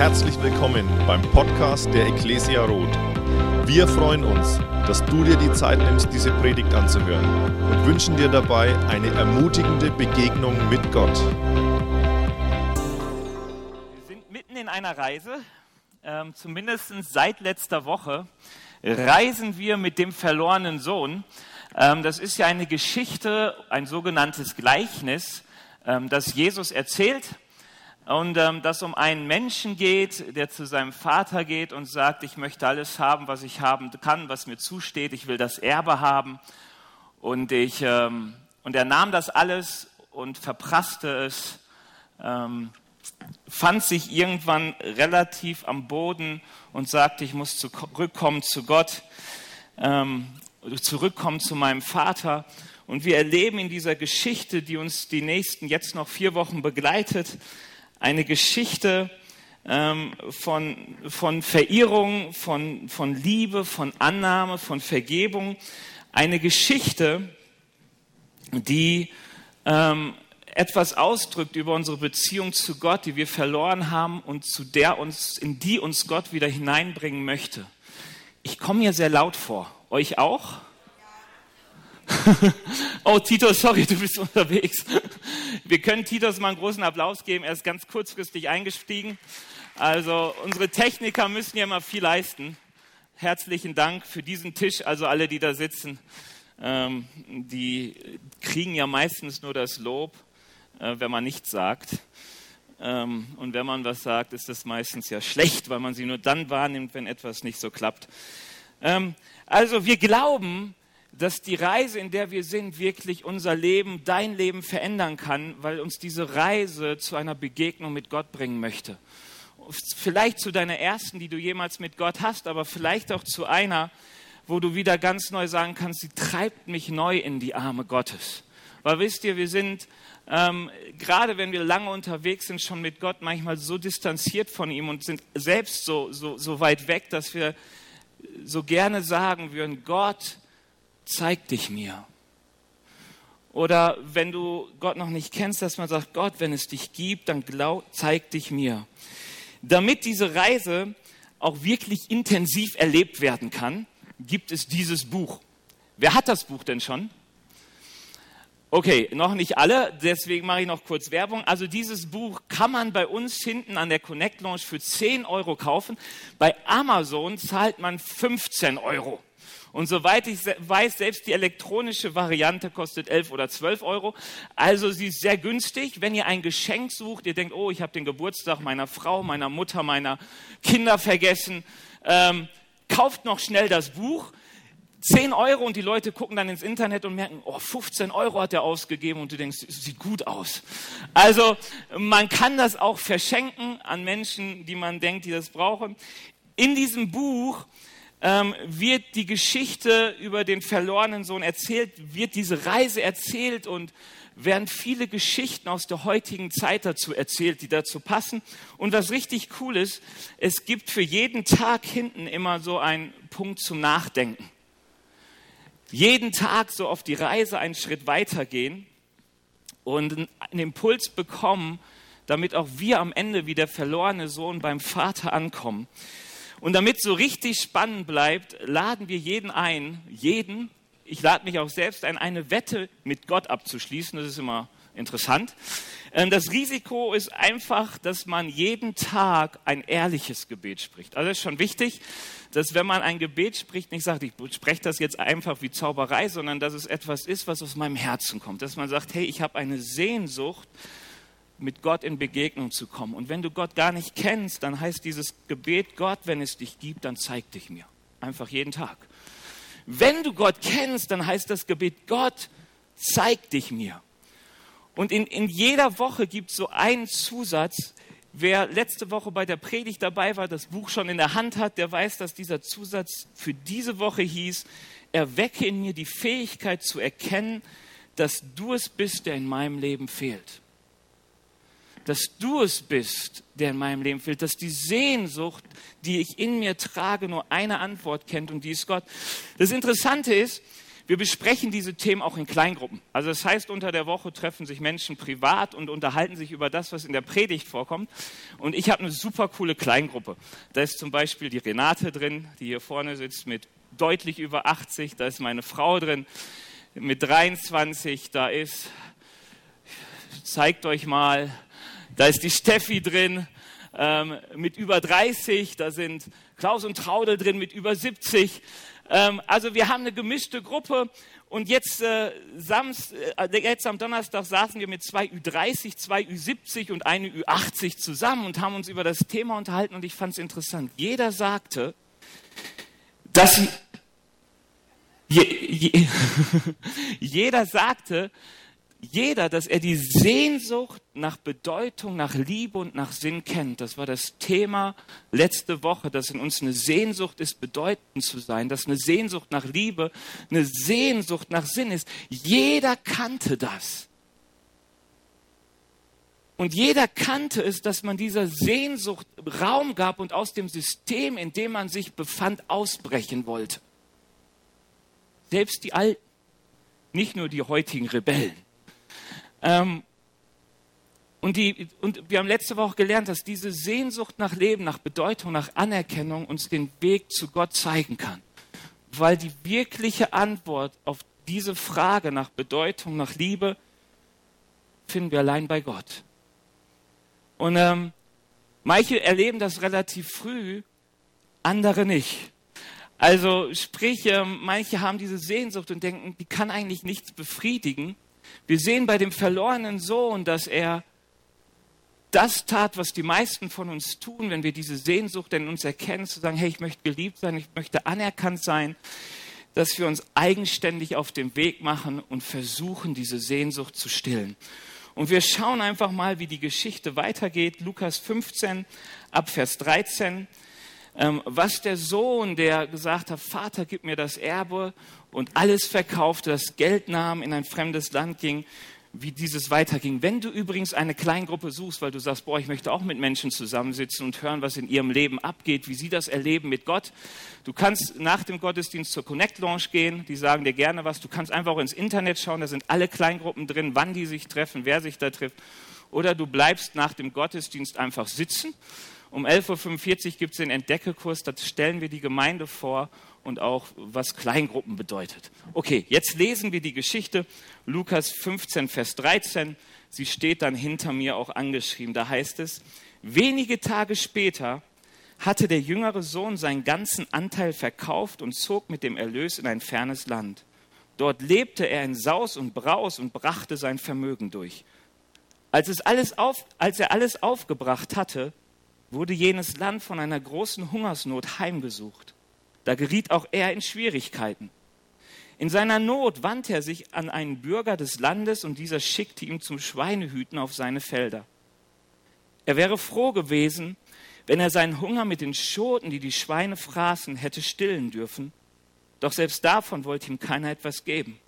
Herzlich willkommen beim Podcast der Ecclesia Roth. Wir freuen uns, dass du dir die Zeit nimmst, diese Predigt anzuhören und wünschen dir dabei eine ermutigende Begegnung mit Gott. Wir sind mitten in einer Reise, ähm, zumindest seit letzter Woche reisen wir mit dem verlorenen Sohn. Ähm, das ist ja eine Geschichte, ein sogenanntes Gleichnis, ähm, das Jesus erzählt und ähm, dass um einen Menschen geht, der zu seinem Vater geht und sagt, ich möchte alles haben, was ich haben kann, was mir zusteht, ich will das Erbe haben. Und, ich, ähm, und er nahm das alles und verprasste es, ähm, fand sich irgendwann relativ am Boden und sagte, ich muss zurückkommen zu Gott, ähm, zurückkommen zu meinem Vater. Und wir erleben in dieser Geschichte, die uns die nächsten jetzt noch vier Wochen begleitet, eine Geschichte ähm, von, von Verehrung, von, von Liebe, von Annahme, von Vergebung. Eine Geschichte, die ähm, etwas ausdrückt über unsere Beziehung zu Gott, die wir verloren haben und zu der uns, in die uns Gott wieder hineinbringen möchte. Ich komme mir sehr laut vor. Euch auch? oh, Tito, sorry, du bist unterwegs. Wir können Titus mal einen großen Applaus geben. Er ist ganz kurzfristig eingestiegen. Also unsere Techniker müssen ja immer viel leisten. Herzlichen Dank für diesen Tisch. Also alle, die da sitzen, ähm, die kriegen ja meistens nur das Lob, äh, wenn man nichts sagt. Ähm, und wenn man was sagt, ist das meistens ja schlecht, weil man sie nur dann wahrnimmt, wenn etwas nicht so klappt. Ähm, also wir glauben, dass die Reise, in der wir sind, wirklich unser Leben, dein Leben verändern kann, weil uns diese Reise zu einer Begegnung mit Gott bringen möchte. Vielleicht zu deiner ersten, die du jemals mit Gott hast, aber vielleicht auch zu einer, wo du wieder ganz neu sagen kannst, sie treibt mich neu in die Arme Gottes. Weil wisst ihr, wir sind, ähm, gerade wenn wir lange unterwegs sind, schon mit Gott manchmal so distanziert von ihm und sind selbst so, so, so weit weg, dass wir so gerne sagen würden, Gott, zeig dich mir. Oder wenn du Gott noch nicht kennst, dass man sagt, Gott, wenn es dich gibt, dann glaub, zeig dich mir. Damit diese Reise auch wirklich intensiv erlebt werden kann, gibt es dieses Buch. Wer hat das Buch denn schon? Okay, noch nicht alle, deswegen mache ich noch kurz Werbung. Also dieses Buch kann man bei uns hinten an der Connect Launch für 10 Euro kaufen. Bei Amazon zahlt man 15 Euro. Und soweit ich weiß, selbst die elektronische Variante kostet 11 oder 12 Euro. Also sie ist sehr günstig. Wenn ihr ein Geschenk sucht, ihr denkt, oh, ich habe den Geburtstag meiner Frau, meiner Mutter, meiner Kinder vergessen, ähm, kauft noch schnell das Buch. 10 Euro und die Leute gucken dann ins Internet und merken, oh, 15 Euro hat er ausgegeben und du denkst, sieht gut aus. Also man kann das auch verschenken an Menschen, die man denkt, die das brauchen. In diesem Buch ähm, wird die Geschichte über den verlorenen Sohn erzählt, wird diese Reise erzählt und werden viele Geschichten aus der heutigen Zeit dazu erzählt, die dazu passen. Und was richtig cool ist, es gibt für jeden Tag hinten immer so einen Punkt zum Nachdenken. Jeden Tag so auf die Reise einen Schritt weitergehen und einen Impuls bekommen, damit auch wir am Ende wie der verlorene Sohn beim Vater ankommen. Und damit so richtig spannend bleibt, laden wir jeden ein, jeden, ich lade mich auch selbst ein, eine Wette mit Gott abzuschließen. Das ist immer interessant. Ähm, das Risiko ist einfach, dass man jeden Tag ein ehrliches Gebet spricht. Also das ist schon wichtig, dass wenn man ein Gebet spricht, nicht sagt, ich spreche das jetzt einfach wie Zauberei, sondern dass es etwas ist, was aus meinem Herzen kommt. Dass man sagt, hey, ich habe eine Sehnsucht mit Gott in Begegnung zu kommen. Und wenn du Gott gar nicht kennst, dann heißt dieses Gebet, Gott, wenn es dich gibt, dann zeig dich mir. Einfach jeden Tag. Wenn du Gott kennst, dann heißt das Gebet, Gott, zeig dich mir. Und in, in jeder Woche gibt es so einen Zusatz. Wer letzte Woche bei der Predigt dabei war, das Buch schon in der Hand hat, der weiß, dass dieser Zusatz für diese Woche hieß, erwecke in mir die Fähigkeit zu erkennen, dass du es bist, der in meinem Leben fehlt dass du es bist, der in meinem Leben fehlt, dass die Sehnsucht, die ich in mir trage, nur eine Antwort kennt und die ist Gott. Das Interessante ist, wir besprechen diese Themen auch in Kleingruppen. Also das heißt, unter der Woche treffen sich Menschen privat und unterhalten sich über das, was in der Predigt vorkommt. Und ich habe eine super coole Kleingruppe. Da ist zum Beispiel die Renate drin, die hier vorne sitzt mit deutlich über 80. Da ist meine Frau drin mit 23. Da ist, zeigt euch mal, da ist die Steffi drin ähm, mit über 30. Da sind Klaus und Traudel drin mit über 70. Ähm, also wir haben eine gemischte Gruppe und jetzt, äh, Samst, äh, jetzt am Donnerstag saßen wir mit zwei Ü30, zwei Ü70 und eine Ü80 zusammen und haben uns über das Thema unterhalten und ich fand es interessant. Jeder sagte, dass je, je, jeder sagte, jeder, dass er die Sehnsucht nach Bedeutung, nach Liebe und nach Sinn kennt. Das war das Thema letzte Woche, dass in uns eine Sehnsucht ist, bedeutend zu sein, dass eine Sehnsucht nach Liebe, eine Sehnsucht nach Sinn ist. Jeder kannte das. Und jeder kannte es, dass man dieser Sehnsucht Raum gab und aus dem System, in dem man sich befand, ausbrechen wollte. Selbst die Alten, nicht nur die heutigen Rebellen. Ähm, und, die, und wir haben letzte Woche gelernt, dass diese Sehnsucht nach Leben, nach Bedeutung, nach Anerkennung uns den Weg zu Gott zeigen kann. Weil die wirkliche Antwort auf diese Frage nach Bedeutung, nach Liebe, finden wir allein bei Gott. Und ähm, manche erleben das relativ früh, andere nicht. Also sprich, äh, manche haben diese Sehnsucht und denken, die kann eigentlich nichts befriedigen. Wir sehen bei dem verlorenen Sohn, dass er das tat, was die meisten von uns tun, wenn wir diese Sehnsucht in uns erkennen, zu sagen, hey, ich möchte geliebt sein, ich möchte anerkannt sein, dass wir uns eigenständig auf den Weg machen und versuchen, diese Sehnsucht zu stillen. Und wir schauen einfach mal, wie die Geschichte weitergeht. Lukas 15 ab Vers 13. Ähm, was der Sohn, der gesagt hat, Vater, gib mir das Erbe und alles verkaufte, das Geld nahm, in ein fremdes Land ging, wie dieses weiterging. Wenn du übrigens eine Kleingruppe suchst, weil du sagst, boah, ich möchte auch mit Menschen zusammensitzen und hören, was in ihrem Leben abgeht, wie sie das erleben mit Gott. Du kannst nach dem Gottesdienst zur Connect Lounge gehen, die sagen dir gerne was. Du kannst einfach auch ins Internet schauen, da sind alle Kleingruppen drin, wann die sich treffen, wer sich da trifft. Oder du bleibst nach dem Gottesdienst einfach sitzen. Um 11.45 Uhr gibt es den Entdeckekurs, da stellen wir die Gemeinde vor und auch was Kleingruppen bedeutet. Okay, jetzt lesen wir die Geschichte Lukas 15, Vers 13. Sie steht dann hinter mir auch angeschrieben. Da heißt es, wenige Tage später hatte der jüngere Sohn seinen ganzen Anteil verkauft und zog mit dem Erlös in ein fernes Land. Dort lebte er in Saus und Braus und brachte sein Vermögen durch. Als, es alles auf, als er alles aufgebracht hatte, wurde jenes Land von einer großen Hungersnot heimgesucht. Da geriet auch er in Schwierigkeiten. In seiner Not wandte er sich an einen Bürger des Landes und dieser schickte ihm zum Schweinehüten auf seine Felder. Er wäre froh gewesen, wenn er seinen Hunger mit den Schoten, die die Schweine fraßen, hätte stillen dürfen. Doch selbst davon wollte ihm keiner etwas geben.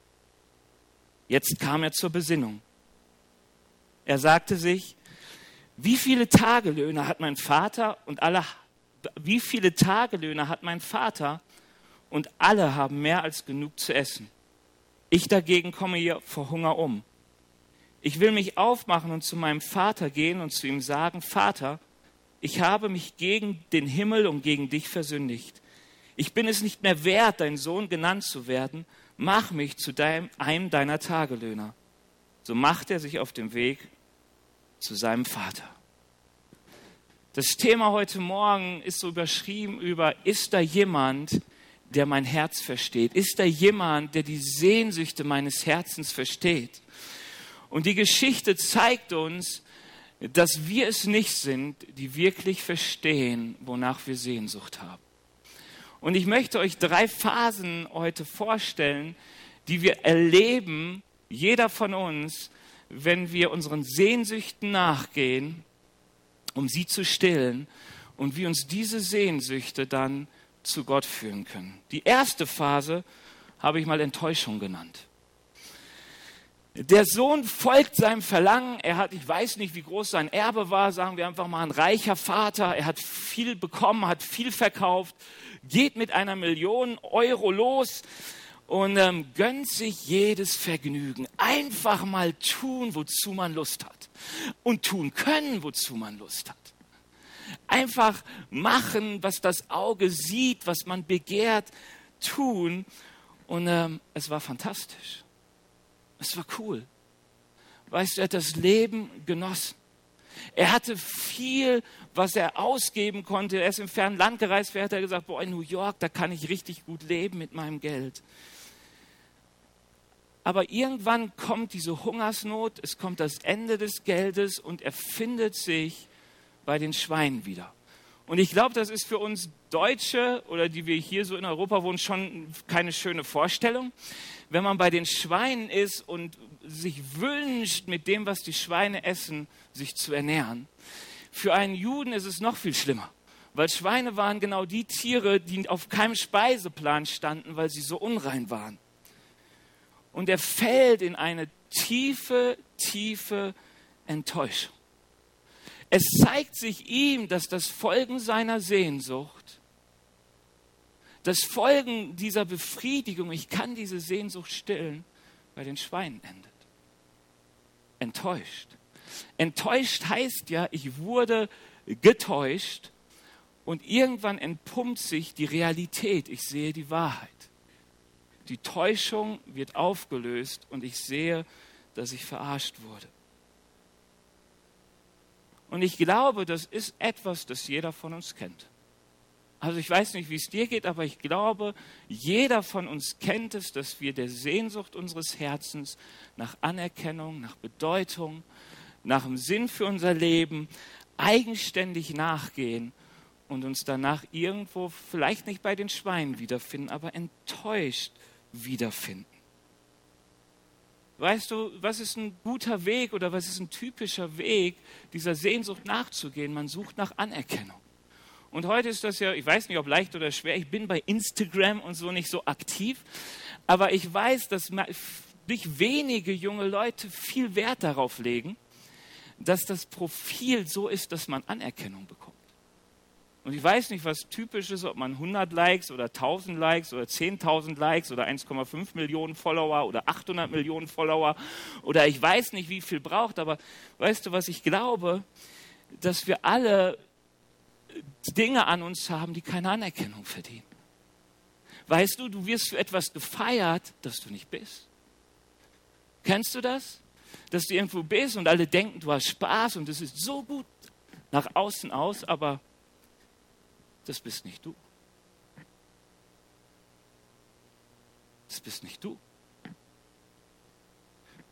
Jetzt kam er zur Besinnung. Er sagte sich, wie viele Tagelöhne hat mein Vater und alle wie viele Tagelöhne hat mein Vater und alle haben mehr als genug zu essen. Ich dagegen komme hier vor Hunger um. Ich will mich aufmachen und zu meinem Vater gehen und zu ihm sagen, Vater, ich habe mich gegen den Himmel und gegen dich versündigt. Ich bin es nicht mehr wert, dein Sohn genannt zu werden. Mach mich zu deinem, einem deiner Tagelöhner. So macht er sich auf den Weg zu seinem Vater. Das Thema heute Morgen ist so überschrieben über, ist da jemand, der mein Herz versteht? Ist da jemand, der die Sehnsüchte meines Herzens versteht? Und die Geschichte zeigt uns, dass wir es nicht sind, die wirklich verstehen, wonach wir Sehnsucht haben. Und ich möchte euch drei Phasen heute vorstellen, die wir erleben, jeder von uns, wenn wir unseren Sehnsüchten nachgehen um sie zu stillen und wie uns diese Sehnsüchte dann zu Gott führen können. Die erste Phase habe ich mal Enttäuschung genannt. Der Sohn folgt seinem Verlangen. Er hat, ich weiß nicht, wie groß sein Erbe war, sagen wir einfach mal ein reicher Vater. Er hat viel bekommen, hat viel verkauft, geht mit einer Million Euro los und ähm, gönnt sich jedes Vergnügen. Einfach mal tun, wozu man Lust hat. Und tun können, wozu man Lust hat. Einfach machen, was das Auge sieht, was man begehrt, tun. Und ähm, es war fantastisch. Es war cool. Weißt du, er hat das Leben genossen. Er hatte viel, was er ausgeben konnte. Er ist im fernen Land gereist. Wer hat er gesagt, boah, in New York, da kann ich richtig gut leben mit meinem Geld. Aber irgendwann kommt diese Hungersnot, es kommt das Ende des Geldes und er findet sich bei den Schweinen wieder. Und ich glaube, das ist für uns Deutsche oder die wir hier so in Europa wohnen, schon keine schöne Vorstellung. Wenn man bei den Schweinen ist und sich wünscht, mit dem, was die Schweine essen, sich zu ernähren. Für einen Juden ist es noch viel schlimmer, weil Schweine waren genau die Tiere, die auf keinem Speiseplan standen, weil sie so unrein waren. Und er fällt in eine tiefe, tiefe Enttäuschung. Es zeigt sich ihm, dass das Folgen seiner Sehnsucht, das Folgen dieser Befriedigung, ich kann diese Sehnsucht stillen, bei den Schweinen endet. Enttäuscht. Enttäuscht heißt ja, ich wurde getäuscht und irgendwann entpumpt sich die Realität. Ich sehe die Wahrheit. Die Täuschung wird aufgelöst und ich sehe, dass ich verarscht wurde. Und ich glaube, das ist etwas, das jeder von uns kennt. Also ich weiß nicht, wie es dir geht, aber ich glaube, jeder von uns kennt es, dass wir der Sehnsucht unseres Herzens nach Anerkennung, nach Bedeutung, nach dem Sinn für unser Leben eigenständig nachgehen und uns danach irgendwo vielleicht nicht bei den Schweinen wiederfinden, aber enttäuscht wiederfinden. Weißt du, was ist ein guter Weg oder was ist ein typischer Weg, dieser Sehnsucht nachzugehen? Man sucht nach Anerkennung. Und heute ist das ja, ich weiß nicht, ob leicht oder schwer, ich bin bei Instagram und so nicht so aktiv, aber ich weiß, dass nicht wenige junge Leute viel Wert darauf legen, dass das Profil so ist, dass man Anerkennung bekommt. Und ich weiß nicht, was typisch ist, ob man 100 Likes oder 1000 Likes oder 10.000 Likes oder 1,5 Millionen Follower oder 800 Millionen Follower oder ich weiß nicht, wie viel braucht, aber weißt du, was ich glaube? Dass wir alle Dinge an uns haben, die keine Anerkennung verdienen. Weißt du, du wirst für etwas gefeiert, das du nicht bist. Kennst du das? Dass du irgendwo bist und alle denken, du hast Spaß und es ist so gut nach außen aus, aber das bist nicht du. Das bist nicht du.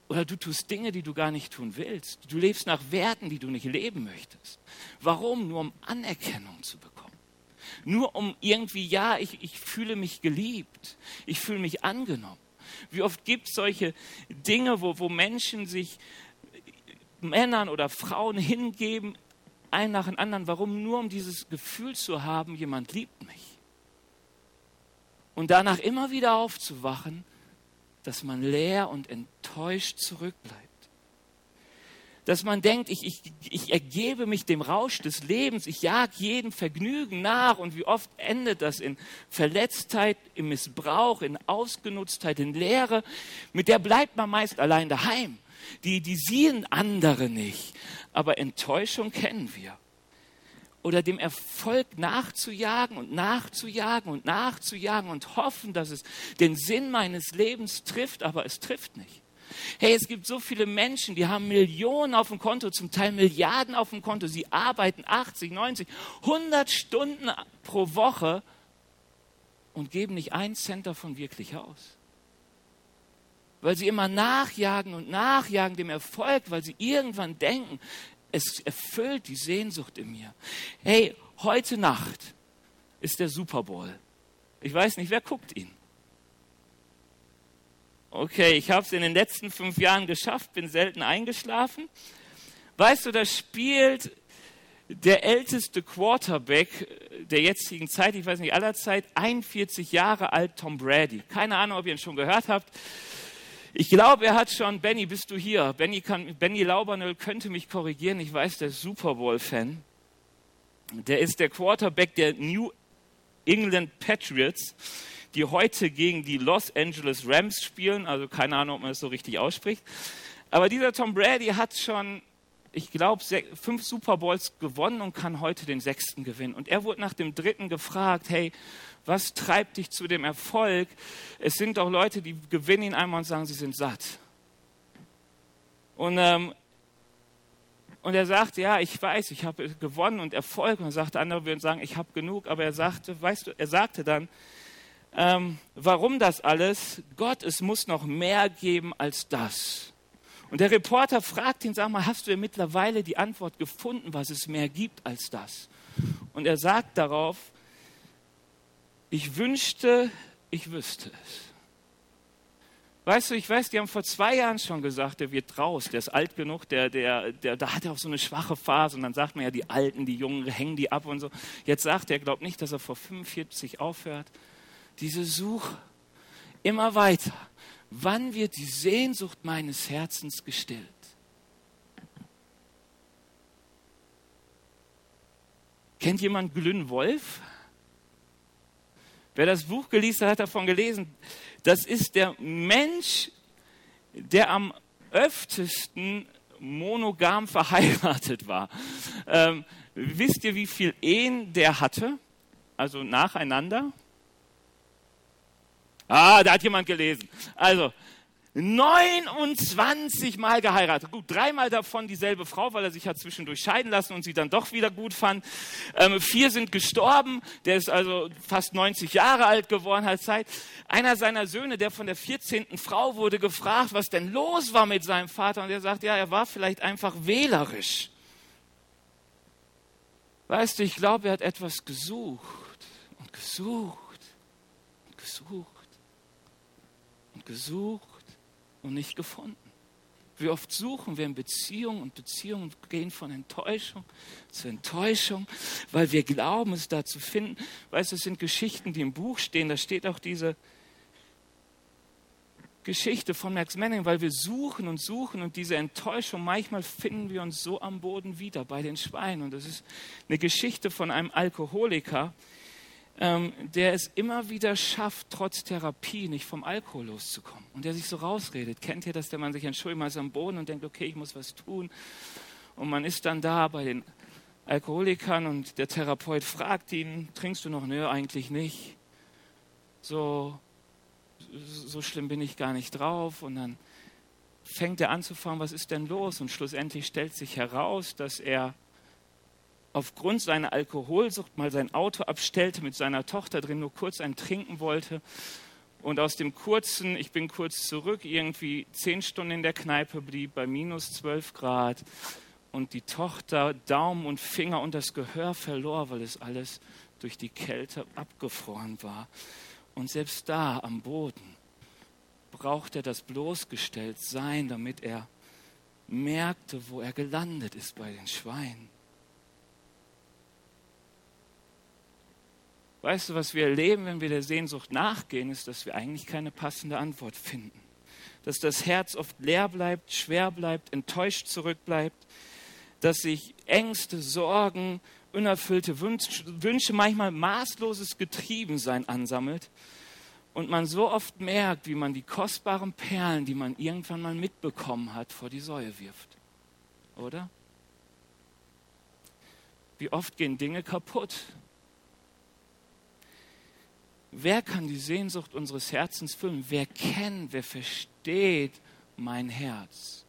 Oder du tust Dinge, die du gar nicht tun willst. Du lebst nach Werten, die du nicht leben möchtest. Warum? Nur um Anerkennung zu bekommen. Nur um irgendwie, ja, ich, ich fühle mich geliebt. Ich fühle mich angenommen. Wie oft gibt es solche Dinge, wo, wo Menschen sich Männern oder Frauen hingeben, ein nach dem anderen. Warum? Nur um dieses Gefühl zu haben, jemand liebt mich. Und danach immer wieder aufzuwachen, dass man leer und enttäuscht zurückbleibt. Dass man denkt, ich, ich, ich ergebe mich dem Rausch des Lebens, ich jag jedem Vergnügen nach und wie oft endet das in Verletztheit, im Missbrauch, in Ausgenutztheit, in Leere. Mit der bleibt man meist allein daheim. Die, die sehen andere nicht aber Enttäuschung kennen wir. Oder dem Erfolg nachzujagen und nachzujagen und nachzujagen und hoffen, dass es den Sinn meines Lebens trifft, aber es trifft nicht. Hey, es gibt so viele Menschen, die haben Millionen auf dem Konto, zum Teil Milliarden auf dem Konto. Sie arbeiten 80, 90, 100 Stunden pro Woche und geben nicht einen Cent davon wirklich aus weil sie immer nachjagen und nachjagen dem Erfolg, weil sie irgendwann denken, es erfüllt die Sehnsucht in mir. Hey, heute Nacht ist der Super Bowl. Ich weiß nicht, wer guckt ihn? Okay, ich habe es in den letzten fünf Jahren geschafft, bin selten eingeschlafen. Weißt du, da spielt der älteste Quarterback der jetzigen Zeit, ich weiß nicht aller Zeit, 41 Jahre alt, Tom Brady. Keine Ahnung, ob ihr ihn schon gehört habt. Ich glaube, er hat schon, Benny, bist du hier? Benny, kann, Benny Laubernöll könnte mich korrigieren. Ich weiß, der ist Super Bowl-Fan. Der ist der Quarterback der New England Patriots. die heute gegen die Los Angeles Rams spielen. Also keine Ahnung, ob man das so richtig ausspricht. Aber dieser Tom Brady hat schon, ich glaube, fünf Super Bowls gewonnen und kann heute den sechsten gewinnen. Und er wurde nach dem dritten gefragt, hey, was treibt dich zu dem Erfolg? Es sind doch Leute, die gewinnen ihn einmal und sagen, sie sind satt. Und, ähm, und er sagte, ja, ich weiß, ich habe gewonnen und Erfolg. Und er sagte, andere würden sagen, ich habe genug. Aber er sagte, weißt du, er sagte dann, ähm, warum das alles? Gott, es muss noch mehr geben als das. Und der Reporter fragt ihn, sag mal, hast du ja mittlerweile die Antwort gefunden, was es mehr gibt als das? Und er sagt darauf, ich wünschte, ich wüsste es. Weißt du, ich weiß, die haben vor zwei Jahren schon gesagt, der wird raus, der ist alt genug, der, der, der, da hat er auch so eine schwache Phase und dann sagt man ja, die Alten, die Jungen hängen die ab und so. Jetzt sagt er, glaubt nicht, dass er vor 45 aufhört. Diese Suche immer weiter. Wann wird die Sehnsucht meines Herzens gestillt? Kennt jemand Glyn Wolf? Wer das Buch gelesen hat, hat davon gelesen. Das ist der Mensch, der am öftesten monogam verheiratet war. Ähm, wisst ihr, wie viel Ehen der hatte? Also nacheinander? Ah, da hat jemand gelesen. Also, 29 Mal geheiratet. Gut, dreimal davon dieselbe Frau, weil er sich hat zwischendurch scheiden lassen und sie dann doch wieder gut fand. Ähm, vier sind gestorben. Der ist also fast 90 Jahre alt geworden, hat Zeit. Einer seiner Söhne, der von der 14. Frau wurde gefragt, was denn los war mit seinem Vater. Und er sagt, ja, er war vielleicht einfach wählerisch. Weißt du, ich glaube, er hat etwas gesucht und gesucht und gesucht und gesucht und nicht gefunden. Wie oft suchen wir in Beziehungen und Beziehungen gehen von Enttäuschung zu Enttäuschung, weil wir glauben, es da zu finden. Weißt du, es sind Geschichten, die im Buch stehen. Da steht auch diese Geschichte von Max Manning, weil wir suchen und suchen und diese Enttäuschung, manchmal finden wir uns so am Boden wieder bei den Schweinen. Und das ist eine Geschichte von einem Alkoholiker, ähm, der es immer wieder schafft, trotz Therapie nicht vom Alkohol loszukommen. Und der sich so rausredet. Kennt ihr das, der man sich entschuldigt, man ist am Boden und denkt, okay, ich muss was tun. Und man ist dann da bei den Alkoholikern und der Therapeut fragt ihn, trinkst du noch? Nö, eigentlich nicht. So, so schlimm bin ich gar nicht drauf. Und dann fängt er an zu fragen, was ist denn los? Und schlussendlich stellt sich heraus, dass er aufgrund seiner Alkoholsucht mal sein Auto abstellte, mit seiner Tochter drin nur kurz ein Trinken wollte. Und aus dem kurzen, ich bin kurz zurück, irgendwie zehn Stunden in der Kneipe blieb, bei minus zwölf Grad. Und die Tochter Daumen und Finger und das Gehör verlor, weil es alles durch die Kälte abgefroren war. Und selbst da am Boden braucht er das bloßgestellt sein, damit er merkte, wo er gelandet ist bei den Schweinen. Weißt du, was wir erleben, wenn wir der Sehnsucht nachgehen, ist, dass wir eigentlich keine passende Antwort finden. Dass das Herz oft leer bleibt, schwer bleibt, enttäuscht zurückbleibt, dass sich Ängste, Sorgen, unerfüllte Wünsche, manchmal maßloses Getriebensein ansammelt und man so oft merkt, wie man die kostbaren Perlen, die man irgendwann mal mitbekommen hat, vor die Säue wirft. Oder? Wie oft gehen Dinge kaputt, Wer kann die Sehnsucht unseres Herzens füllen? Wer kennt, wer versteht mein Herz?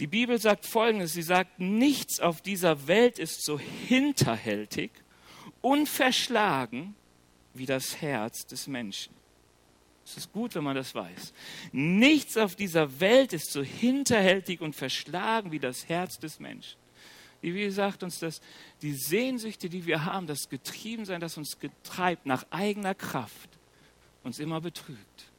Die Bibel sagt Folgendes, sie sagt, nichts auf dieser Welt ist so hinterhältig, unverschlagen wie das Herz des Menschen. Es ist gut, wenn man das weiß. Nichts auf dieser Welt ist so hinterhältig und verschlagen wie das Herz des Menschen. Die Bibel sagt uns, dass die Sehnsüchte, die wir haben, das Getriebensein, das uns getreibt nach eigener Kraft, uns immer betrügt.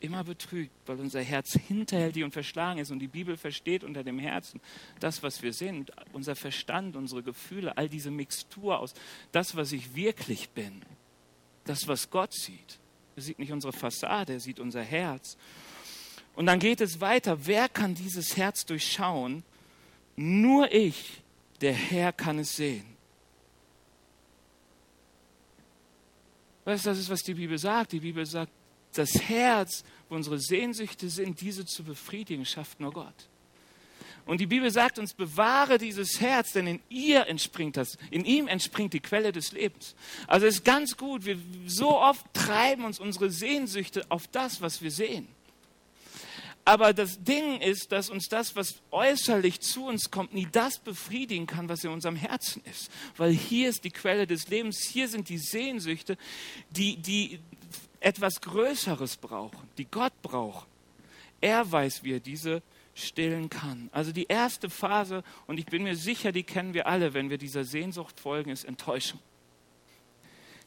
Immer betrügt, weil unser Herz hinterhältig und verschlagen ist. Und die Bibel versteht unter dem Herzen das, was wir sind, unser Verstand, unsere Gefühle, all diese Mixtur aus, das, was ich wirklich bin, das, was Gott sieht. Er sieht nicht unsere Fassade, er sieht unser Herz. Und dann geht es weiter. Wer kann dieses Herz durchschauen? Nur ich, der Herr kann es sehen. Weißt du, das ist, was die Bibel sagt. Die Bibel sagt, das Herz, wo unsere Sehnsüchte sind, diese zu befriedigen, schafft nur Gott. Und die Bibel sagt uns, bewahre dieses Herz, denn in ihr entspringt das, in ihm entspringt die Quelle des Lebens. Also es ist ganz gut, wir so oft treiben uns unsere Sehnsüchte auf das, was wir sehen. Aber das Ding ist, dass uns das, was äußerlich zu uns kommt, nie das befriedigen kann, was in unserem Herzen ist. Weil hier ist die Quelle des Lebens, hier sind die Sehnsüchte, die, die etwas Größeres brauchen, die Gott braucht. Er weiß, wie er diese stillen kann. Also die erste Phase, und ich bin mir sicher, die kennen wir alle, wenn wir dieser Sehnsucht folgen, ist Enttäuschung.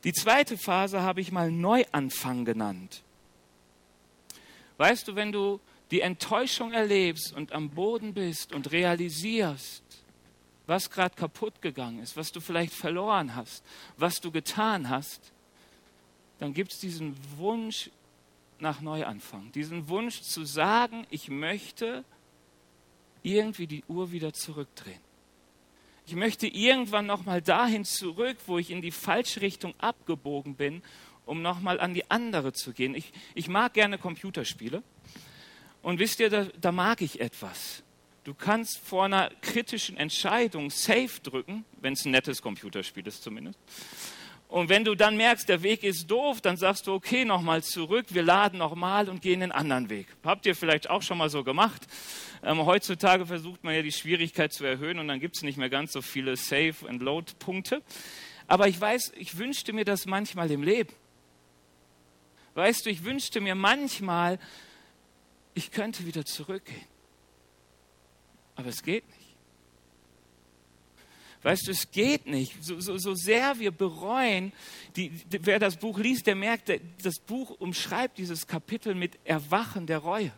Die zweite Phase habe ich mal Neuanfang genannt. Weißt du, wenn du die Enttäuschung erlebst und am Boden bist und realisierst, was gerade kaputt gegangen ist, was du vielleicht verloren hast, was du getan hast, dann gibt es diesen Wunsch nach Neuanfang, diesen Wunsch zu sagen, ich möchte irgendwie die Uhr wieder zurückdrehen. Ich möchte irgendwann nochmal dahin zurück, wo ich in die falsche Richtung abgebogen bin, um nochmal an die andere zu gehen. Ich, ich mag gerne Computerspiele. Und wisst ihr, da, da mag ich etwas. Du kannst vor einer kritischen Entscheidung Safe drücken, wenn es ein nettes Computerspiel ist zumindest. Und wenn du dann merkst, der Weg ist doof, dann sagst du, okay, nochmal zurück, wir laden nochmal und gehen einen anderen Weg. Habt ihr vielleicht auch schon mal so gemacht? Ähm, heutzutage versucht man ja die Schwierigkeit zu erhöhen und dann gibt es nicht mehr ganz so viele Save- and Load-Punkte. Aber ich weiß, ich wünschte mir das manchmal im Leben. Weißt du, ich wünschte mir manchmal, ich könnte wieder zurückgehen. Aber es geht nicht. Weißt du, es geht nicht. So, so, so sehr wir bereuen, die, die, wer das Buch liest, der merkt, das Buch umschreibt dieses Kapitel mit Erwachen der Reue.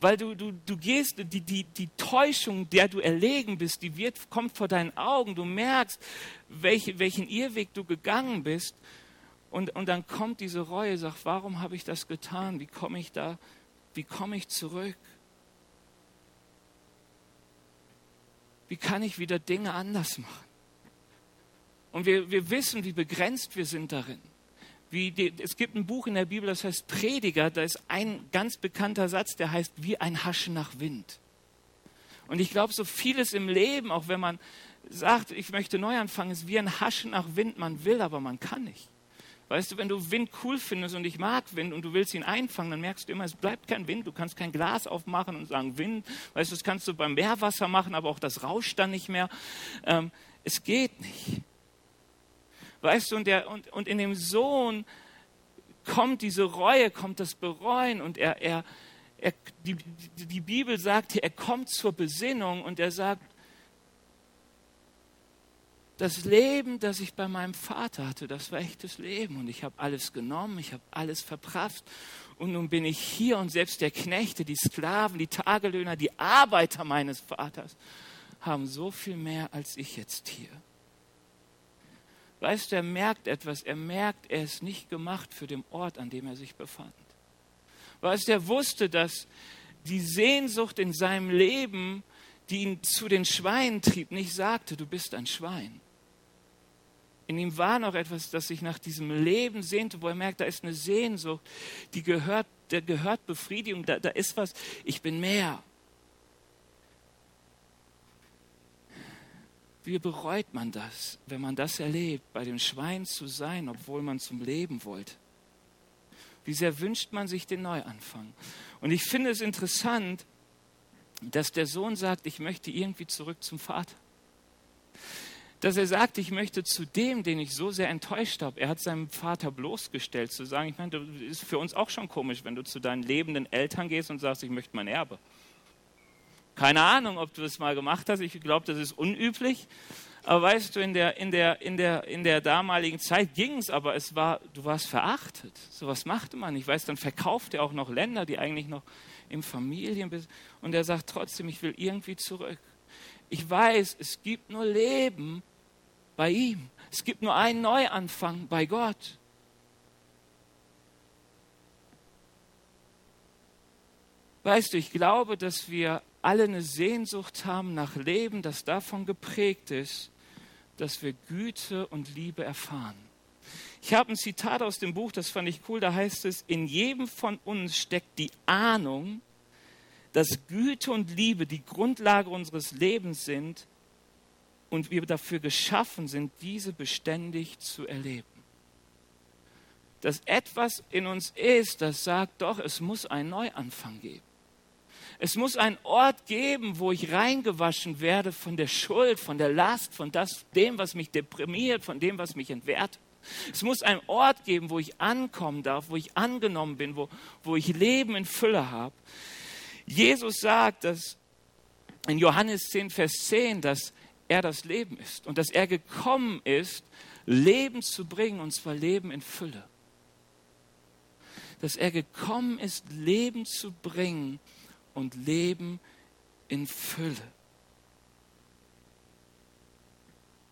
Weil du, du, du gehst, die, die, die Täuschung, der du erlegen bist, die wird, kommt vor deinen Augen. Du merkst, welche, welchen Irrweg du gegangen bist. Und, und dann kommt diese Reue, sagt, warum habe ich das getan? Wie komme ich da wie komme ich zurück? Wie kann ich wieder Dinge anders machen? Und wir, wir wissen, wie begrenzt wir sind darin. Die, es gibt ein Buch in der Bibel, das heißt Prediger, da ist ein ganz bekannter Satz, der heißt wie ein Haschen nach Wind. Und ich glaube, so vieles im Leben, auch wenn man sagt, ich möchte neu anfangen, ist wie ein Haschen nach Wind. Man will, aber man kann nicht. Weißt du, wenn du Wind cool findest und ich mag Wind und du willst ihn einfangen, dann merkst du immer, es bleibt kein Wind. Du kannst kein Glas aufmachen und sagen Wind. Weißt du, das kannst du beim Meerwasser machen, aber auch das rauscht dann nicht mehr. Ähm, es geht nicht. Weißt du, und, der, und, und in dem Sohn kommt diese Reue, kommt das Bereuen und er, er, er die, die Bibel sagt er kommt zur Besinnung und er sagt, das Leben, das ich bei meinem Vater hatte, das war echtes Leben. Und ich habe alles genommen, ich habe alles verprasst. Und nun bin ich hier und selbst der Knechte, die Sklaven, die Tagelöhner, die Arbeiter meines Vaters haben so viel mehr als ich jetzt hier. Weißt du, er merkt etwas. Er merkt, er ist nicht gemacht für den Ort, an dem er sich befand. Weißt du, er wusste, dass die Sehnsucht in seinem Leben, die ihn zu den Schweinen trieb, nicht sagte, du bist ein Schwein. In ihm war noch etwas, das sich nach diesem Leben sehnte, wo er merkt, da ist eine Sehnsucht, die gehört, der gehört Befriedigung, da, da ist was, ich bin mehr. Wie bereut man das, wenn man das erlebt, bei dem Schwein zu sein, obwohl man zum Leben wollte? Wie sehr wünscht man sich den Neuanfang? Und ich finde es interessant, dass der Sohn sagt, ich möchte irgendwie zurück zum Vater dass er sagt, ich möchte zu dem, den ich so sehr enttäuscht habe. Er hat seinem Vater bloßgestellt, zu sagen, ich meine, das ist für uns auch schon komisch, wenn du zu deinen lebenden Eltern gehst und sagst, ich möchte mein Erbe. Keine Ahnung, ob du das mal gemacht hast. Ich glaube, das ist unüblich. Aber weißt du, in der, in der, in der, in der damaligen Zeit ging es, aber es war, du warst verachtet. So was machte man. Ich weiß, dann verkauft er auch noch Länder, die eigentlich noch im Familienbesitz. Und er sagt trotzdem, ich will irgendwie zurück. Ich weiß, es gibt nur Leben, bei ihm. Es gibt nur einen Neuanfang bei Gott. Weißt du, ich glaube, dass wir alle eine Sehnsucht haben nach Leben, das davon geprägt ist, dass wir Güte und Liebe erfahren. Ich habe ein Zitat aus dem Buch, das fand ich cool, da heißt es, in jedem von uns steckt die Ahnung, dass Güte und Liebe die Grundlage unseres Lebens sind und wir dafür geschaffen sind, diese beständig zu erleben. Dass etwas in uns ist, das sagt, doch, es muss einen Neuanfang geben. Es muss einen Ort geben, wo ich reingewaschen werde von der Schuld, von der Last, von das, dem, was mich deprimiert, von dem, was mich entwertet. Es muss einen Ort geben, wo ich ankommen darf, wo ich angenommen bin, wo, wo ich Leben in Fülle habe. Jesus sagt, dass in Johannes 10, Vers 10, dass er das Leben ist und dass er gekommen ist, Leben zu bringen, und zwar Leben in Fülle. Dass er gekommen ist, Leben zu bringen und Leben in Fülle.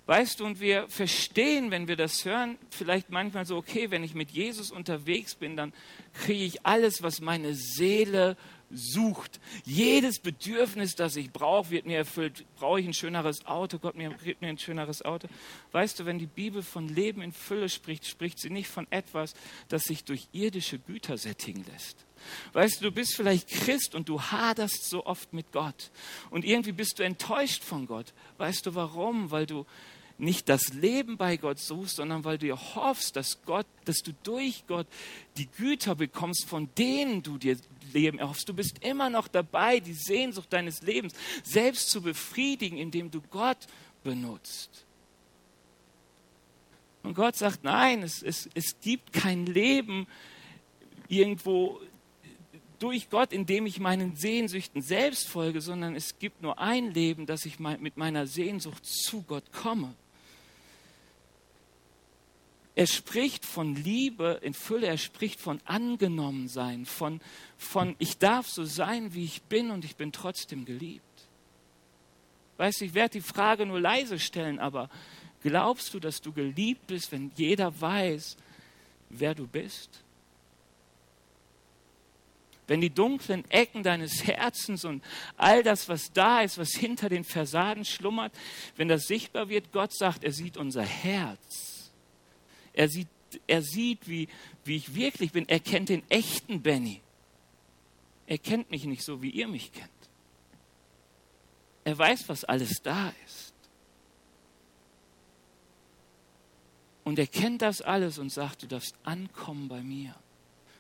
Weißt du, und wir verstehen, wenn wir das hören, vielleicht manchmal so, okay, wenn ich mit Jesus unterwegs bin, dann kriege ich alles, was meine Seele sucht. Jedes Bedürfnis, das ich brauche, wird mir erfüllt. Brauche ich ein schöneres Auto? Gott mir, gibt mir ein schöneres Auto. Weißt du, wenn die Bibel von Leben in Fülle spricht, spricht sie nicht von etwas, das sich durch irdische Güter sättigen lässt. Weißt du, du bist vielleicht Christ und du haderst so oft mit Gott. Und irgendwie bist du enttäuscht von Gott. Weißt du warum? Weil du nicht das Leben bei Gott suchst, sondern weil du hoffst, dass Gott, dass du durch Gott die Güter bekommst, von denen du dir Leben erhoffst. Du bist immer noch dabei, die Sehnsucht deines Lebens selbst zu befriedigen, indem du Gott benutzt. Und Gott sagt, nein, es, es, es gibt kein Leben irgendwo durch Gott, indem ich meinen Sehnsüchten selbst folge, sondern es gibt nur ein Leben, dass ich mit meiner Sehnsucht zu Gott komme. Er spricht von Liebe in Fülle, er spricht von Angenommensein, von, von ich darf so sein, wie ich bin und ich bin trotzdem geliebt. Weißt du, ich werde die Frage nur leise stellen, aber glaubst du, dass du geliebt bist, wenn jeder weiß, wer du bist? Wenn die dunklen Ecken deines Herzens und all das, was da ist, was hinter den Fassaden schlummert, wenn das sichtbar wird, Gott sagt, er sieht unser Herz. Er sieht, er sieht wie, wie ich wirklich bin. Er kennt den echten Benny. Er kennt mich nicht so, wie ihr mich kennt. Er weiß, was alles da ist. Und er kennt das alles und sagt, du darfst ankommen bei mir.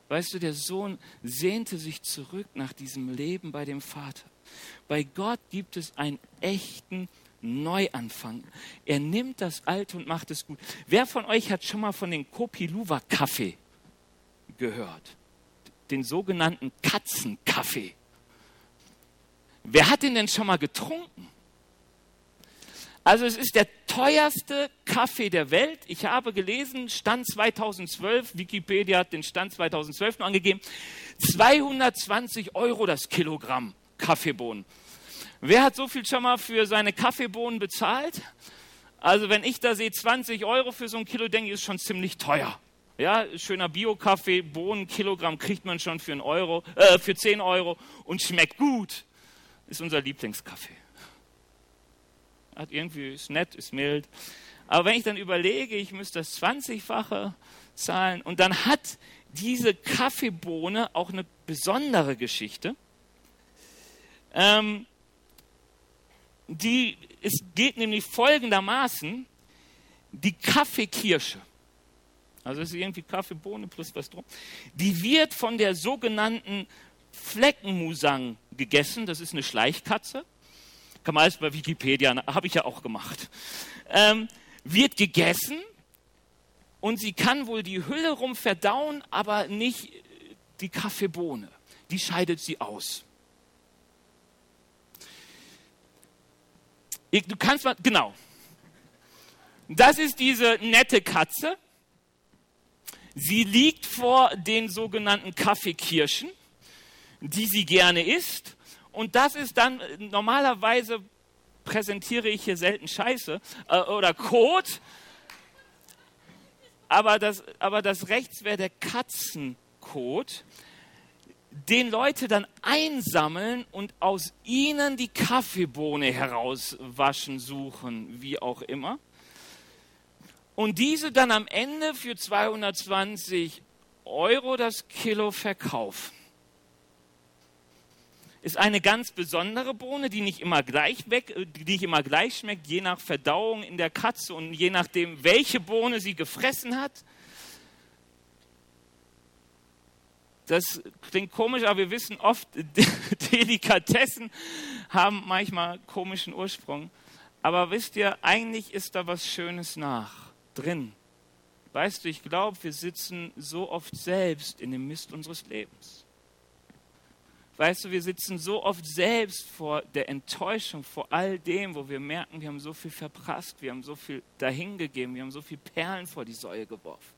Weißt du, der Sohn sehnte sich zurück nach diesem Leben bei dem Vater. Bei Gott gibt es einen echten Neuanfang. Er nimmt das Alte und macht es gut. Wer von euch hat schon mal von dem Kopiluwa-Kaffee gehört? Den sogenannten Katzenkaffee. Wer hat den denn schon mal getrunken? Also es ist der teuerste Kaffee der Welt. Ich habe gelesen, Stand 2012, Wikipedia hat den Stand 2012 nur angegeben, 220 Euro das Kilogramm Kaffeebohnen. Wer hat so viel schon mal für seine Kaffeebohnen bezahlt? Also wenn ich da sehe 20 Euro für so ein Kilo, denke ich, ist schon ziemlich teuer. Ja, schöner Bio-Kaffee, Bohnen, Kilogramm kriegt man schon für, einen Euro, äh, für 10 Euro und schmeckt gut. Ist unser Lieblingskaffee. Hat irgendwie, ist nett, ist mild. Aber wenn ich dann überlege, ich müsste das 20-fache zahlen und dann hat diese Kaffeebohne auch eine besondere Geschichte. Ähm, die, es geht nämlich folgendermaßen, die Kaffeekirsche, also es ist irgendwie Kaffeebohne plus was drum, die wird von der sogenannten Fleckenmusang gegessen, das ist eine Schleichkatze, kann man alles bei Wikipedia, habe ich ja auch gemacht, ähm, wird gegessen und sie kann wohl die Hülle rum verdauen, aber nicht die Kaffeebohne, die scheidet sie aus. Du kannst mal, genau. Das ist diese nette Katze. Sie liegt vor den sogenannten Kaffeekirschen, die sie gerne isst. Und das ist dann, normalerweise präsentiere ich hier selten Scheiße äh, oder Kot. Aber das, aber das rechts wäre der Katzenkot den Leute dann einsammeln und aus ihnen die Kaffeebohne herauswaschen, suchen, wie auch immer. und diese dann am Ende für 220 Euro das Kilo verkaufen. Ist eine ganz besondere Bohne, die nicht immer gleich weg, die nicht immer gleich schmeckt, je nach Verdauung in der Katze und je nachdem, welche Bohne sie gefressen hat. Das klingt komisch, aber wir wissen oft, Delikatessen haben manchmal komischen Ursprung. Aber wisst ihr, eigentlich ist da was Schönes nach, drin. Weißt du, ich glaube, wir sitzen so oft selbst in dem Mist unseres Lebens. Weißt du, wir sitzen so oft selbst vor der Enttäuschung, vor all dem, wo wir merken, wir haben so viel verprasst, wir haben so viel dahingegeben, wir haben so viel Perlen vor die Säule geworfen.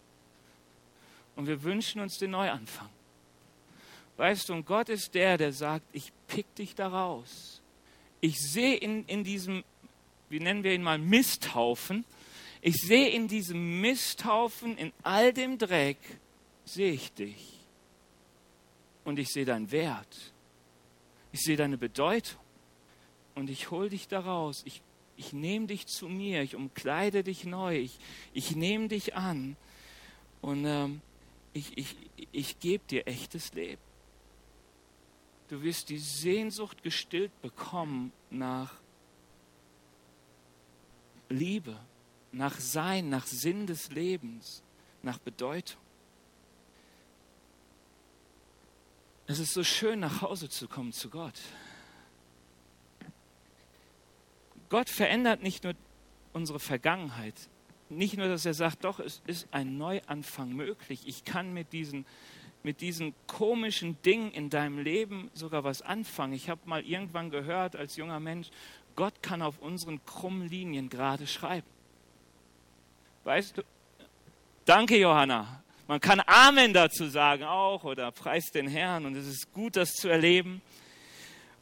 Und wir wünschen uns den Neuanfang. Weißt du, und Gott ist der, der sagt, ich pick dich da raus. Ich sehe in, in diesem, wie nennen wir ihn mal, Misthaufen, ich sehe in diesem Misthaufen, in all dem Dreck, sehe ich dich. Und ich sehe deinen Wert. Ich sehe deine Bedeutung. Und ich hole dich da raus. Ich, ich nehme dich zu mir. Ich umkleide dich neu. Ich, ich nehme dich an. Und ähm, ich, ich, ich gebe dir echtes Leben. Du wirst die Sehnsucht gestillt bekommen nach Liebe, nach Sein, nach Sinn des Lebens, nach Bedeutung. Es ist so schön, nach Hause zu kommen zu Gott. Gott verändert nicht nur unsere Vergangenheit, nicht nur, dass er sagt, doch, es ist ein Neuanfang möglich. Ich kann mit diesen mit diesen komischen Dingen in deinem Leben sogar was anfangen. Ich habe mal irgendwann gehört als junger Mensch, Gott kann auf unseren krummen Linien gerade schreiben. Weißt du? Danke, Johanna. Man kann Amen dazu sagen auch oder Preis den Herrn und es ist gut, das zu erleben.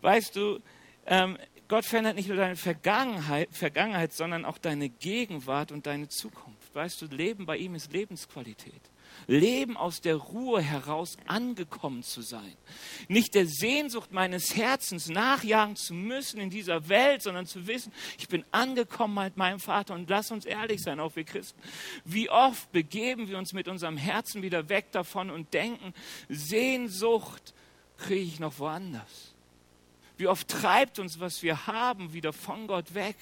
Weißt du, ähm, Gott verändert nicht nur deine Vergangenheit, Vergangenheit, sondern auch deine Gegenwart und deine Zukunft. Weißt du, Leben bei ihm ist Lebensqualität. Leben aus der Ruhe heraus angekommen zu sein. Nicht der Sehnsucht meines Herzens nachjagen zu müssen in dieser Welt, sondern zu wissen, ich bin angekommen mit meinem Vater. Und lass uns ehrlich sein, auch wir Christen. Wie oft begeben wir uns mit unserem Herzen wieder weg davon und denken, Sehnsucht kriege ich noch woanders. Wie oft treibt uns, was wir haben, wieder von Gott weg.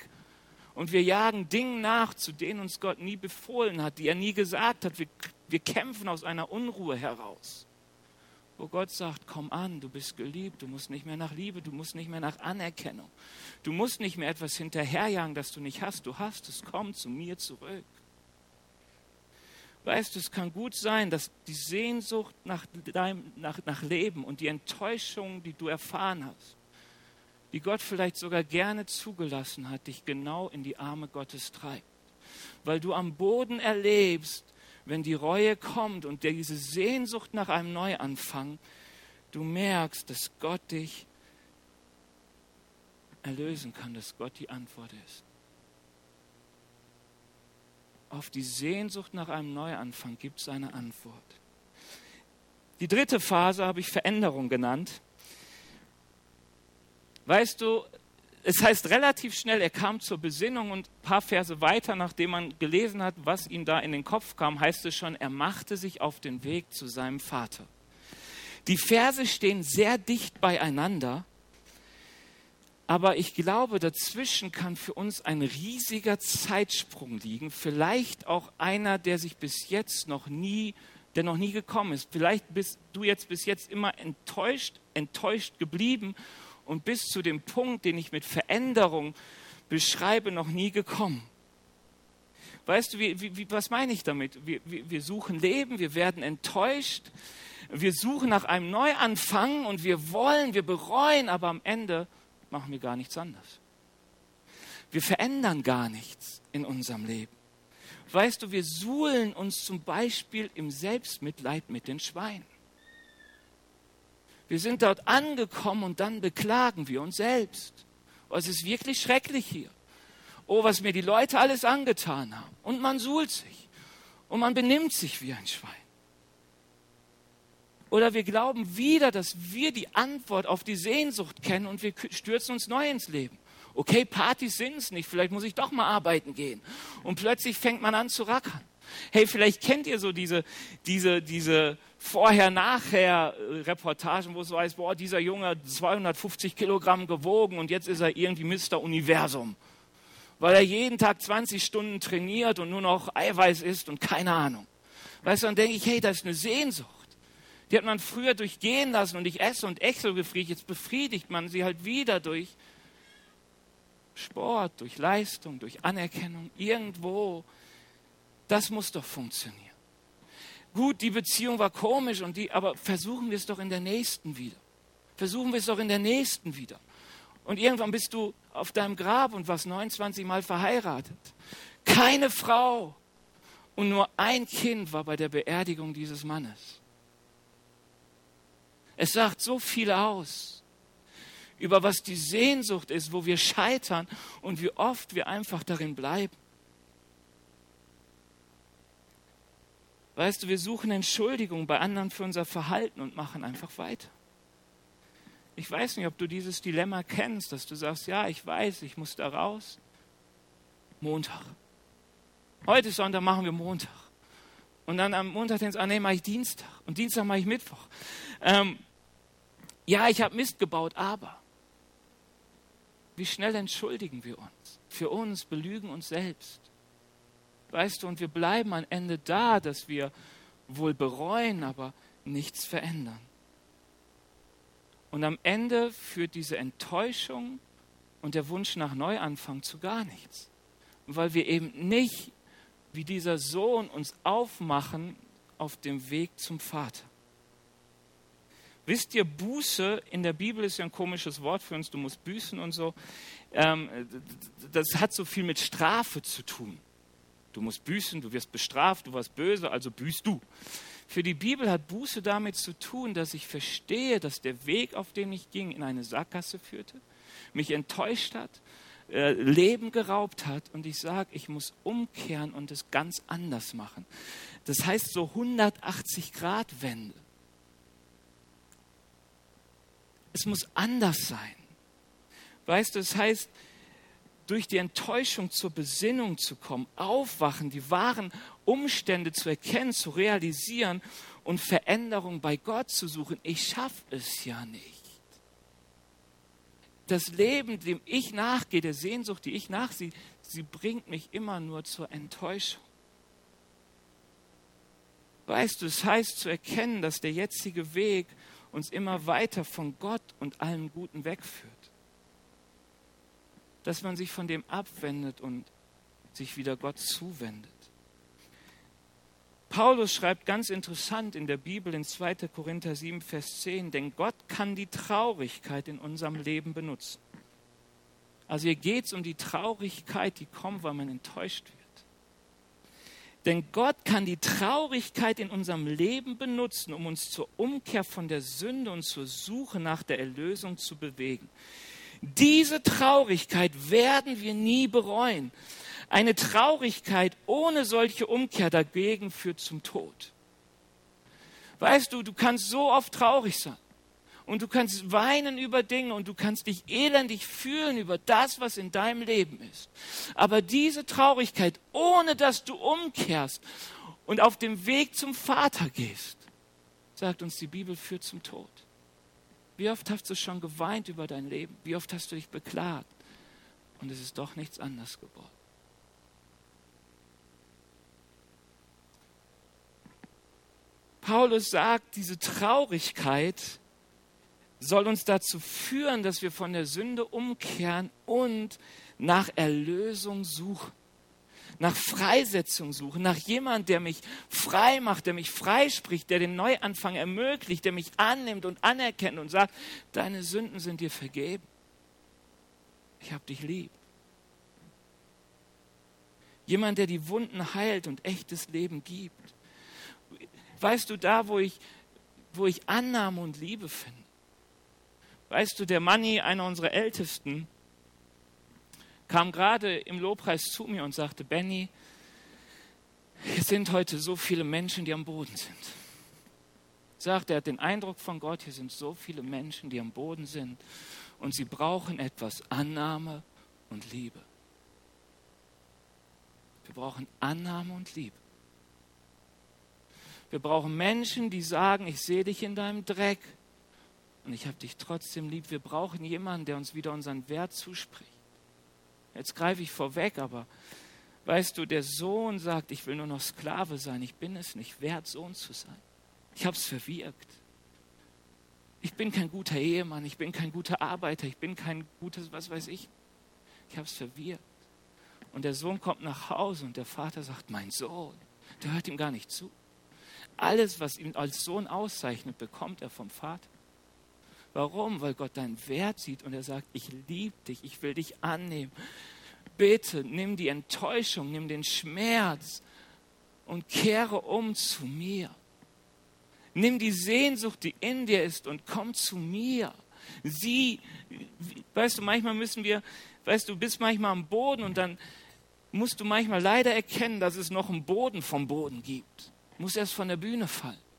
Und wir jagen Dingen nach, zu denen uns Gott nie befohlen hat, die er nie gesagt hat. Wir wir kämpfen aus einer Unruhe heraus, wo Gott sagt, komm an, du bist geliebt, du musst nicht mehr nach Liebe, du musst nicht mehr nach Anerkennung, du musst nicht mehr etwas hinterherjagen, das du nicht hast, du hast es, komm zu mir zurück. Weißt du, es kann gut sein, dass die Sehnsucht nach, deinem, nach, nach Leben und die Enttäuschung, die du erfahren hast, die Gott vielleicht sogar gerne zugelassen hat, dich genau in die Arme Gottes treibt. Weil du am Boden erlebst, wenn die Reue kommt und diese Sehnsucht nach einem Neuanfang, du merkst, dass Gott dich erlösen kann, dass Gott die Antwort ist. Auf die Sehnsucht nach einem Neuanfang gibt es eine Antwort. Die dritte Phase habe ich Veränderung genannt. Weißt du, es heißt relativ schnell, er kam zur Besinnung und ein paar Verse weiter, nachdem man gelesen hat, was ihm da in den Kopf kam, heißt es schon, er machte sich auf den Weg zu seinem Vater. Die Verse stehen sehr dicht beieinander, aber ich glaube, dazwischen kann für uns ein riesiger Zeitsprung liegen, vielleicht auch einer, der sich bis jetzt noch nie, der noch nie gekommen ist. Vielleicht bist du jetzt bis jetzt immer enttäuscht, enttäuscht geblieben und bis zu dem Punkt, den ich mit Veränderung beschreibe, noch nie gekommen. Weißt du, wie, wie, was meine ich damit? Wir, wir, wir suchen Leben, wir werden enttäuscht, wir suchen nach einem Neuanfang und wir wollen, wir bereuen, aber am Ende machen wir gar nichts anderes. Wir verändern gar nichts in unserem Leben. Weißt du, wir suhlen uns zum Beispiel im Selbstmitleid mit den Schweinen. Wir sind dort angekommen und dann beklagen wir uns selbst. Oh, es ist wirklich schrecklich hier. Oh, was mir die Leute alles angetan haben. Und man suhlt sich. Und man benimmt sich wie ein Schwein. Oder wir glauben wieder, dass wir die Antwort auf die Sehnsucht kennen und wir stürzen uns neu ins Leben. Okay, Partys sind es nicht, vielleicht muss ich doch mal arbeiten gehen. Und plötzlich fängt man an zu rackern. Hey, vielleicht kennt ihr so diese, diese, diese Vorher-Nachher-Reportagen, wo es so heißt, boah, dieser Junge 250 Kilogramm gewogen und jetzt ist er irgendwie Mr. Universum. Weil er jeden Tag 20 Stunden trainiert und nur noch Eiweiß isst und keine Ahnung. Weißt du, dann denke ich, hey, das ist eine Sehnsucht. Die hat man früher durchgehen lassen und ich esse und esse befriedigt. Jetzt befriedigt man sie halt wieder durch Sport, durch Leistung, durch Anerkennung. Irgendwo das muss doch funktionieren. Gut, die Beziehung war komisch und die, aber versuchen wir es doch in der nächsten wieder. Versuchen wir es doch in der nächsten wieder. Und irgendwann bist du auf deinem Grab und warst 29 Mal verheiratet. Keine Frau. Und nur ein Kind war bei der Beerdigung dieses Mannes. Es sagt so viel aus über was die Sehnsucht ist, wo wir scheitern und wie oft wir einfach darin bleiben. Weißt du, wir suchen Entschuldigung bei anderen für unser Verhalten und machen einfach weiter. Ich weiß nicht, ob du dieses Dilemma kennst, dass du sagst, ja, ich weiß, ich muss da raus. Montag. Heute ist Sonntag, machen wir Montag. Und dann am Montag denkst du, ah nee, mache ich Dienstag. Und Dienstag mache ich Mittwoch. Ähm, ja, ich habe Mist gebaut, aber wie schnell entschuldigen wir uns? Für uns, belügen uns selbst. Weißt du, und wir bleiben am Ende da, dass wir wohl bereuen, aber nichts verändern. Und am Ende führt diese Enttäuschung und der Wunsch nach Neuanfang zu gar nichts. Weil wir eben nicht wie dieser Sohn uns aufmachen auf dem Weg zum Vater. Wisst ihr, Buße in der Bibel ist ja ein komisches Wort für uns, du musst büßen und so. Ähm, das hat so viel mit Strafe zu tun. Du musst büßen, du wirst bestraft, du warst böse, also büßt du. Für die Bibel hat Buße damit zu tun, dass ich verstehe, dass der Weg, auf den ich ging, in eine Sackgasse führte, mich enttäuscht hat, äh, Leben geraubt hat und ich sage, ich muss umkehren und es ganz anders machen. Das heißt so 180 Grad Wende. Es muss anders sein. Weißt du, es heißt, durch die Enttäuschung zur Besinnung zu kommen, aufwachen, die wahren Umstände zu erkennen, zu realisieren und Veränderung bei Gott zu suchen. Ich schaffe es ja nicht. Das Leben, dem ich nachgehe, der Sehnsucht, die ich nachsehe, sie bringt mich immer nur zur Enttäuschung. Weißt du, es heißt zu erkennen, dass der jetzige Weg uns immer weiter von Gott und allem Guten wegführt dass man sich von dem abwendet und sich wieder Gott zuwendet. Paulus schreibt ganz interessant in der Bibel in 2. Korinther 7, Vers 10, denn Gott kann die Traurigkeit in unserem Leben benutzen. Also hier geht es um die Traurigkeit, die kommt, weil man enttäuscht wird. Denn Gott kann die Traurigkeit in unserem Leben benutzen, um uns zur Umkehr von der Sünde und zur Suche nach der Erlösung zu bewegen. Diese Traurigkeit werden wir nie bereuen. Eine Traurigkeit ohne solche Umkehr dagegen führt zum Tod. Weißt du, du kannst so oft traurig sein und du kannst weinen über Dinge und du kannst dich elendig fühlen über das, was in deinem Leben ist. Aber diese Traurigkeit, ohne dass du umkehrst und auf dem Weg zum Vater gehst, sagt uns die Bibel, führt zum Tod. Wie oft hast du schon geweint über dein Leben? Wie oft hast du dich beklagt? Und es ist doch nichts anderes geworden. Paulus sagt, diese Traurigkeit soll uns dazu führen, dass wir von der Sünde umkehren und nach Erlösung suchen nach Freisetzung suchen, nach jemand, der mich frei macht, der mich freispricht, der den Neuanfang ermöglicht, der mich annimmt und anerkennt und sagt, deine Sünden sind dir vergeben. Ich habe dich lieb. Jemand, der die Wunden heilt und echtes Leben gibt. Weißt du, da, wo ich, wo ich Annahme und Liebe finde. Weißt du, der Manni, einer unserer Ältesten, kam gerade im Lobpreis zu mir und sagte, Benny, hier sind heute so viele Menschen, die am Boden sind. Sagt, er hat den Eindruck von Gott, hier sind so viele Menschen, die am Boden sind und sie brauchen etwas Annahme und Liebe. Wir brauchen Annahme und Liebe. Wir brauchen Menschen, die sagen, ich sehe dich in deinem Dreck und ich habe dich trotzdem lieb. Wir brauchen jemanden, der uns wieder unseren Wert zuspricht. Jetzt greife ich vorweg, aber weißt du, der Sohn sagt, ich will nur noch Sklave sein, ich bin es nicht wert, Sohn zu sein. Ich habe es verwirkt. Ich bin kein guter Ehemann, ich bin kein guter Arbeiter, ich bin kein gutes, was weiß ich. Ich habe es verwirrt. Und der Sohn kommt nach Hause und der Vater sagt, mein Sohn, der hört ihm gar nicht zu. Alles, was ihn als Sohn auszeichnet, bekommt er vom Vater. Warum? Weil Gott deinen Wert sieht und er sagt, ich liebe dich, ich will dich annehmen. Bitte nimm die Enttäuschung, nimm den Schmerz und kehre um zu mir. Nimm die Sehnsucht, die in dir ist und komm zu mir. Sieh, weißt du, manchmal müssen wir, weißt du, bist manchmal am Boden und dann musst du manchmal leider erkennen, dass es noch einen Boden vom Boden gibt. Muss erst von der Bühne fallen.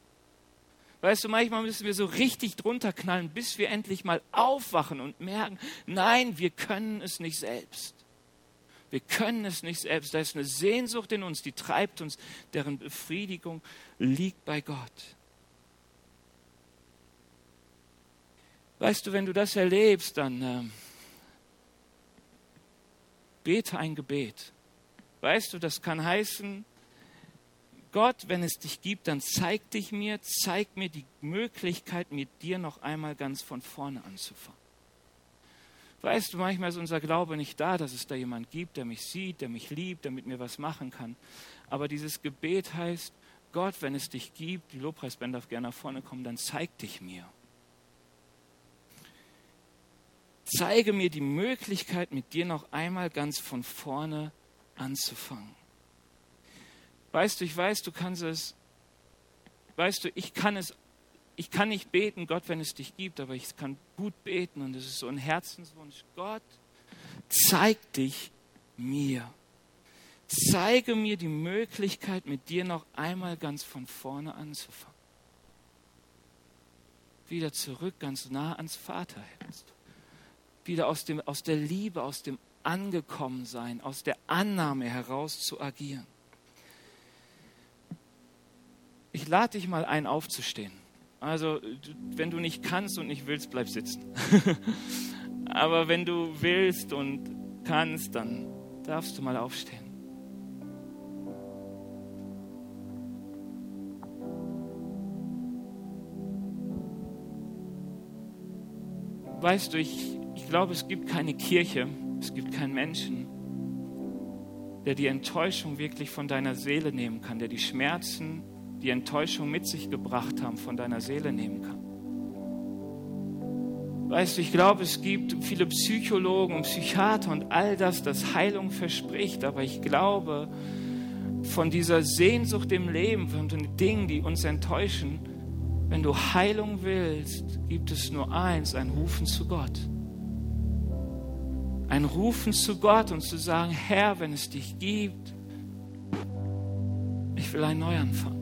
Weißt du, manchmal müssen wir so richtig drunter knallen, bis wir endlich mal aufwachen und merken, nein, wir können es nicht selbst. Wir können es nicht selbst. Da ist eine Sehnsucht in uns, die treibt uns, deren Befriedigung liegt bei Gott. Weißt du, wenn du das erlebst, dann äh, bete ein Gebet. Weißt du, das kann heißen, Gott, wenn es dich gibt, dann zeig dich mir, zeig mir die Möglichkeit, mit dir noch einmal ganz von vorne anzufangen. Weißt du, manchmal ist unser Glaube nicht da, dass es da jemand gibt, der mich sieht, der mich liebt, der mit mir was machen kann. Aber dieses Gebet heißt, Gott, wenn es dich gibt, die Lobpreisband darf gerne nach vorne kommen, dann zeig dich mir. Zeige mir die Möglichkeit, mit dir noch einmal ganz von vorne anzufangen. Weißt du, ich weiß, du kannst es, weißt du, ich kann es, ich kann nicht beten, Gott, wenn es dich gibt, aber ich kann gut beten und es ist so ein Herzenswunsch. Gott, zeig dich mir. Zeige mir die Möglichkeit, mit dir noch einmal ganz von vorne anzufangen. Wieder zurück, ganz nah ans Vaterherz wieder aus, dem, aus der Liebe, aus dem Angekommensein, aus der Annahme heraus zu agieren. Ich lade dich mal ein, aufzustehen. Also, wenn du nicht kannst und nicht willst, bleib sitzen. Aber wenn du willst und kannst, dann darfst du mal aufstehen. Weißt du, ich, ich glaube, es gibt keine Kirche, es gibt keinen Menschen, der die Enttäuschung wirklich von deiner Seele nehmen kann, der die Schmerzen, die Enttäuschung mit sich gebracht haben, von deiner Seele nehmen kann. Weißt du, ich glaube, es gibt viele Psychologen und Psychiater und all das, das Heilung verspricht, aber ich glaube, von dieser Sehnsucht im Leben, von den Dingen, die uns enttäuschen, wenn du Heilung willst, gibt es nur eins, ein Rufen zu Gott ein Rufen zu Gott und zu sagen, Herr, wenn es dich gibt, ich will einen Neuanfang.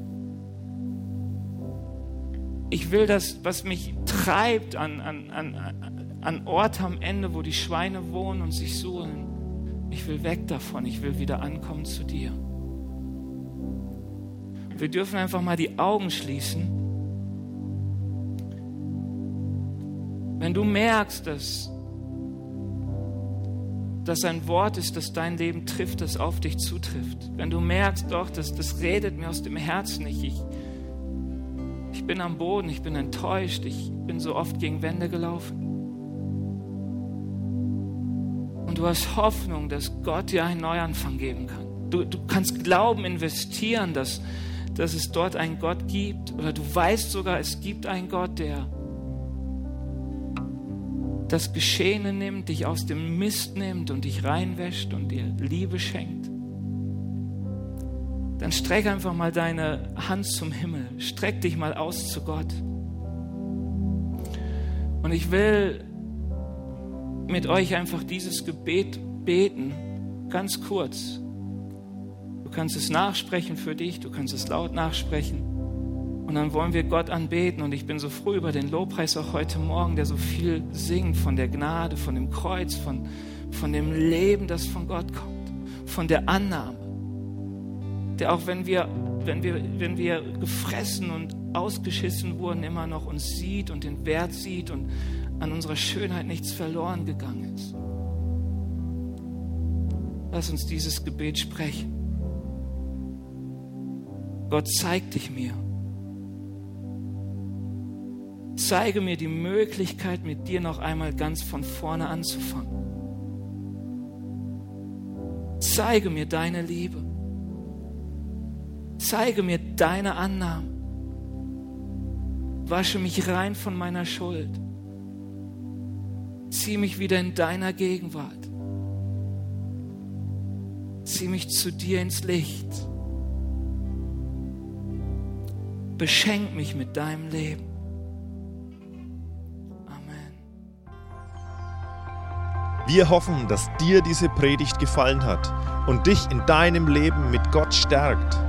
Ich will das, was mich treibt an, an, an, an Ort am Ende, wo die Schweine wohnen und sich suhlen. Ich will weg davon, ich will wieder ankommen zu dir. Wir dürfen einfach mal die Augen schließen. Wenn du merkst, dass dass ein Wort ist, das dein Leben trifft, das auf dich zutrifft. Wenn du merkst, doch, das, das redet mir aus dem Herzen nicht. Ich, bin am Boden, ich bin enttäuscht, ich bin so oft gegen Wände gelaufen. Und du hast Hoffnung, dass Gott dir einen Neuanfang geben kann. Du, du kannst Glauben investieren, dass, dass es dort einen Gott gibt. Oder du weißt sogar, es gibt einen Gott, der das Geschehene nimmt, dich aus dem Mist nimmt und dich reinwäscht und dir Liebe schenkt, dann streck einfach mal deine Hand zum Himmel, streck dich mal aus zu Gott. Und ich will mit euch einfach dieses Gebet beten, ganz kurz. Du kannst es nachsprechen für dich, du kannst es laut nachsprechen. Und dann wollen wir Gott anbeten. Und ich bin so froh über den Lobpreis auch heute Morgen, der so viel singt von der Gnade, von dem Kreuz, von, von dem Leben, das von Gott kommt, von der Annahme, der auch wenn wir, wenn wir, wenn wir gefressen und ausgeschissen wurden, immer noch uns sieht und den Wert sieht und an unserer Schönheit nichts verloren gegangen ist. Lass uns dieses Gebet sprechen. Gott, zeig dich mir. Zeige mir die Möglichkeit, mit dir noch einmal ganz von vorne anzufangen. Zeige mir deine Liebe. Zeige mir deine Annahme. Wasche mich rein von meiner Schuld. Zieh mich wieder in deiner Gegenwart. Zieh mich zu dir ins Licht. Beschenk mich mit deinem Leben. Amen. Wir hoffen, dass dir diese Predigt gefallen hat und dich in deinem Leben mit Gott stärkt.